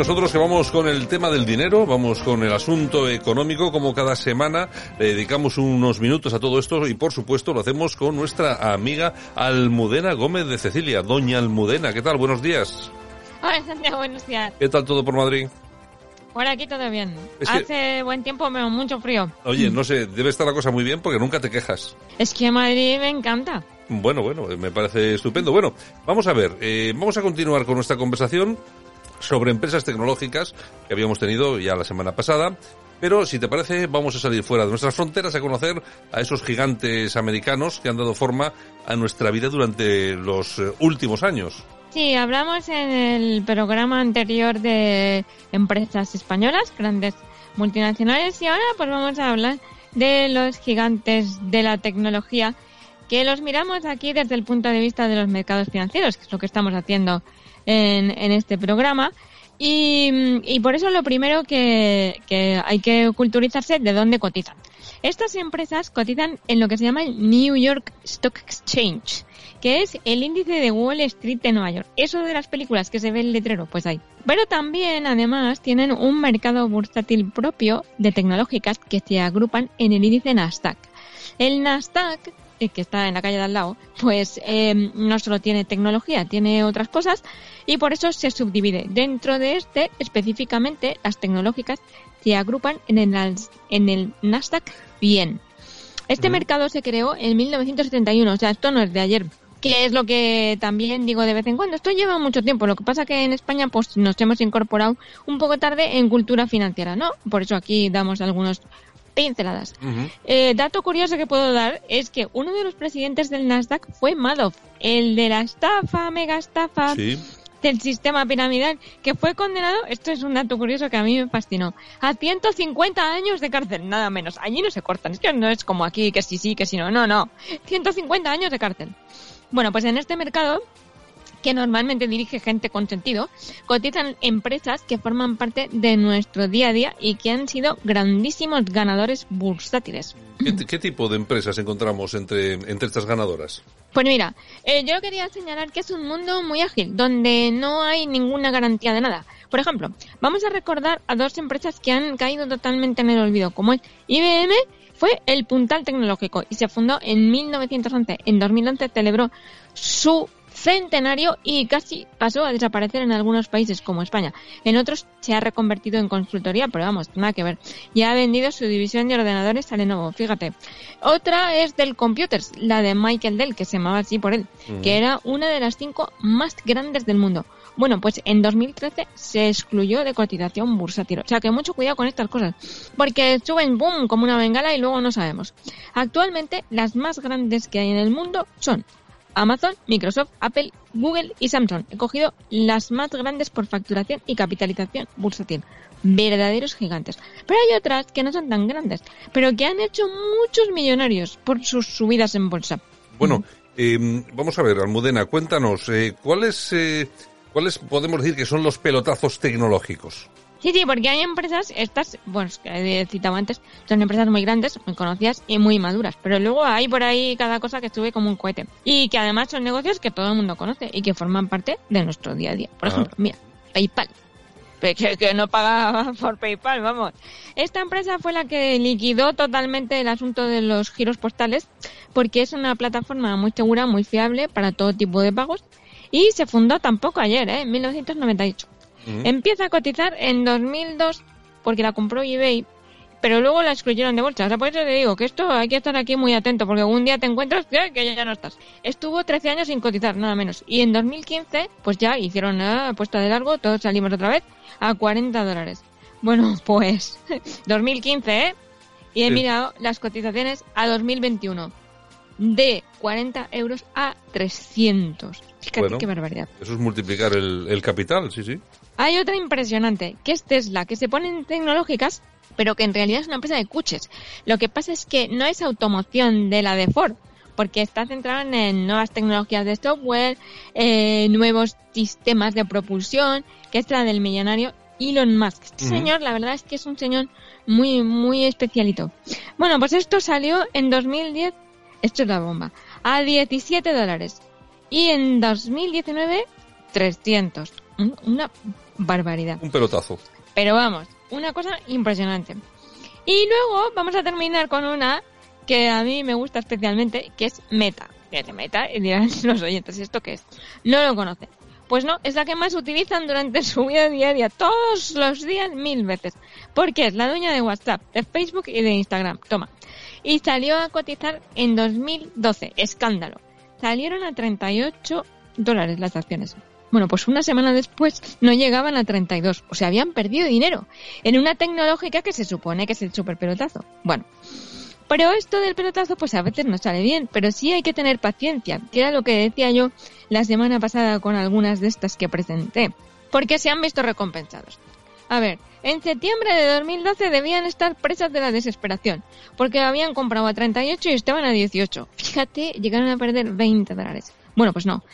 Nosotros que vamos con el tema del dinero, vamos con el asunto económico, como cada semana le dedicamos unos minutos a todo esto y por supuesto lo hacemos con nuestra amiga Almudena Gómez de Cecilia. Doña Almudena, ¿qué tal? Buenos días. Hola Santiago, buenos días. ¿Qué tal todo por Madrid? Por aquí todo bien. Es que- Hace buen tiempo, pero mucho frío. Oye, no sé, debe estar la cosa muy bien porque nunca te quejas. Es que Madrid me encanta. Bueno, bueno, me parece estupendo. Bueno, vamos a ver, eh, vamos a continuar con nuestra conversación sobre empresas tecnológicas que habíamos tenido ya la semana pasada. Pero si te parece, vamos a salir fuera de nuestras fronteras a conocer a esos gigantes americanos que han dado forma a nuestra vida durante los eh, últimos años. Sí, hablamos en el programa anterior de empresas españolas, grandes multinacionales, y ahora pues vamos a hablar de los gigantes de la tecnología, que los miramos aquí desde el punto de vista de los mercados financieros, que es lo que estamos haciendo en, en este programa. Y, por eso lo primero que, hay que culturizarse de dónde cotizan. Estas empresas cotizan en lo que se llama el New York Stock Exchange, que es el índice de Wall Street de Nueva York. Eso de las películas que se ve el letrero, pues ahí. Pero también, además, tienen un mercado bursátil propio de tecnológicas que se agrupan en el índice Nasdaq. El Nasdaq, que está en la calle de al lado, pues eh, no solo tiene tecnología, tiene otras cosas y por eso se subdivide. Dentro de este, específicamente, las tecnológicas se agrupan en el, en el Nasdaq 100. Este mercado se creó en 1971, o sea, esto no es de ayer. Que es lo que también digo de vez en cuando. Esto lleva mucho tiempo. Lo que pasa que en España pues nos hemos incorporado un poco tarde en cultura financiera, ¿no? Por eso aquí damos algunos pinceladas. Eh, dato curioso que puedo dar es que uno de los presidentes del Nasdaq fue Madoff, el de la estafa, mega estafa Sí. del sistema piramidal, que fue condenado, esto es un dato curioso que a mí me fascinó, a 150 años de cárcel, nada menos. Allí no se cortan, es que no es como aquí, que sí, sí, que sí, no, no, no. 150 años de cárcel. Bueno, pues en este mercado que normalmente dirige gente con sentido, cotizan empresas que forman parte de nuestro día a día y que han sido grandísimos ganadores bursátiles. ¿Qué, tipo de empresas encontramos entre, entre estas ganadoras? Pues mira, eh, yo quería señalar que es un mundo muy ágil, donde no hay ninguna garantía de nada. Por ejemplo, vamos a recordar a dos empresas que han caído totalmente en el olvido, como es IBM, fue el puntal tecnológico y se fundó en 1911. En 2011 celebró su centenario y casi pasó a desaparecer en algunos países como España. En otros se ha reconvertido en consultoría, pero vamos, nada que ver. Ya ha vendido su división de ordenadores a Lenovo, fíjate. Otra es del Computers, la de Michael Dell, que se llamaba así por él, que era una de las cinco más grandes del mundo. Bueno, pues en 2013 se excluyó de cotización bursátil. O sea que mucho cuidado con estas cosas. Porque suben boom como una bengala y luego no sabemos. Actualmente las más grandes que hay en el mundo son Amazon, Microsoft, Apple, Google y Samsung. He cogido las más grandes por facturación y capitalización bursátil. Verdaderos gigantes. Pero hay otras que no son tan grandes, pero que han hecho muchos millonarios por sus subidas en bolsa. Bueno, eh, vamos a ver, Almudena, cuéntanos, eh, ¿cuáles, eh, ¿cuáles podemos decir que son los pelotazos tecnológicos? Sí, sí, porque hay empresas, estas, bueno, que he citado antes, son empresas muy grandes, muy conocidas y muy maduras. Pero luego hay por ahí cada cosa que sube como un cohete. Y que además son negocios que todo el mundo conoce y que forman parte de nuestro día a día. Por Ah. ejemplo, mira, PayPal. Que, que no paga por PayPal, vamos. Esta empresa fue la que liquidó totalmente el asunto de los giros postales porque es una plataforma muy segura, muy fiable para todo tipo de pagos y se fundó tampoco ayer, ¿eh? en 1998. Empieza a cotizar en 2002 porque la compró eBay, pero luego la excluyeron de bolsa. O sea, por eso te digo que esto hay que estar aquí muy atento, porque un día te encuentras que ya, no estás. Estuvo 13 años sin cotizar, nada menos. Y en 2015, pues ya hicieron la puesta de largo, todos salimos otra vez a 40 dólares. Bueno, pues 2015, ¿eh? Y he Sí. mirado las cotizaciones a 2021. De 40 euros a 300. Fíjate Bueno. qué barbaridad. Eso es multiplicar el, el capital, sí, sí. Hay otra impresionante, que es Tesla, que se ponen tecnológicas, pero que en realidad es una empresa de coches. Lo que pasa es que no es automoción de la de Ford, porque está centrada en nuevas tecnologías de software, eh, nuevos sistemas de propulsión, que es la del millonario Elon Musk. Este señor, la verdad es que es un señor muy, muy especialito. Bueno, pues esto salió en 2010, esto es la bomba, a 17 dólares. Y en 2019, 300. Un- Una barbaridad. Un pelotazo. Pero vamos, una cosa impresionante. Y luego vamos a terminar con una que a mí me gusta especialmente, que es Meta. Fíjate, Meta, y dirán los oyentes, ¿esto qué es? No lo conocen. Pues no, es la que más utilizan durante su vida diaria, todos los días, mil veces. Porque es la dueña de WhatsApp, de Facebook y de Instagram. Toma. Y salió a cotizar en 2012. Escándalo. Salieron a 38 dólares las acciones. Bueno, pues una semana después no llegaban a 32. O sea, habían perdido dinero en una tecnológica que se supone que es el super pelotazo. Bueno, pero esto del pelotazo pues a veces no sale bien, pero sí hay que tener paciencia, que era lo que decía yo la semana pasada con algunas de estas que presenté, porque se han visto recompensados. A ver, en septiembre de 2012 debían estar presas de la desesperación, porque habían comprado a 38 y estaban a 18. Fíjate, llegaron a perder 20 dólares. Bueno, pues no.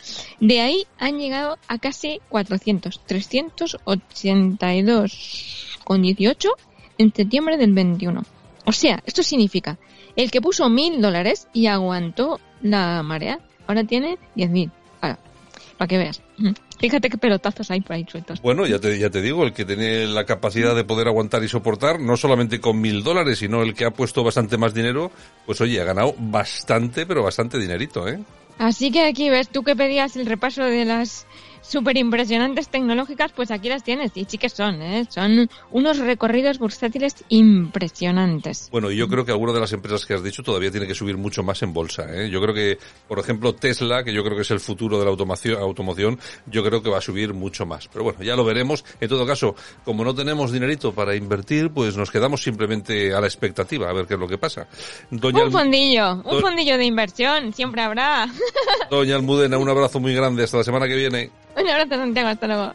De ahí han llegado a casi 400, 382 con 18 en septiembre del 21. O sea, esto significa, el que puso mil dólares y aguantó la marea, ahora tiene 10.000. Para que veas. Ujú. Fíjate qué pelotazos hay por ahí sueltos. Bueno, ya te, ya te digo, el que tiene la capacidad de poder aguantar y soportar, no solamente con mil dólares, sino el que ha puesto bastante más dinero, pues oye, ha ganado bastante, pero bastante dinerito, ¿eh? Así que aquí ves tú que pedías el repaso de las súper impresionantes tecnológicas, pues aquí las tienes. Y sí que son, ¿eh? Son unos recorridos bursátiles impresionantes. Bueno, y yo creo que alguna de las empresas que has dicho todavía tiene que subir mucho más en bolsa. ¿eh? Yo creo que, por ejemplo, Tesla, que yo creo que es el futuro de la automación, automoción, yo creo que va a subir mucho más. Pero bueno, ya lo veremos. En todo caso, como no tenemos dinerito para invertir, pues nos quedamos simplemente a la expectativa, a ver qué es lo que pasa. Doña, Un Alm- fondillo, un fondillo de inversión, siempre habrá. Doña Almudena, un abrazo muy grande. Hasta la semana que viene. Un abrazo, Santiago, hasta luego.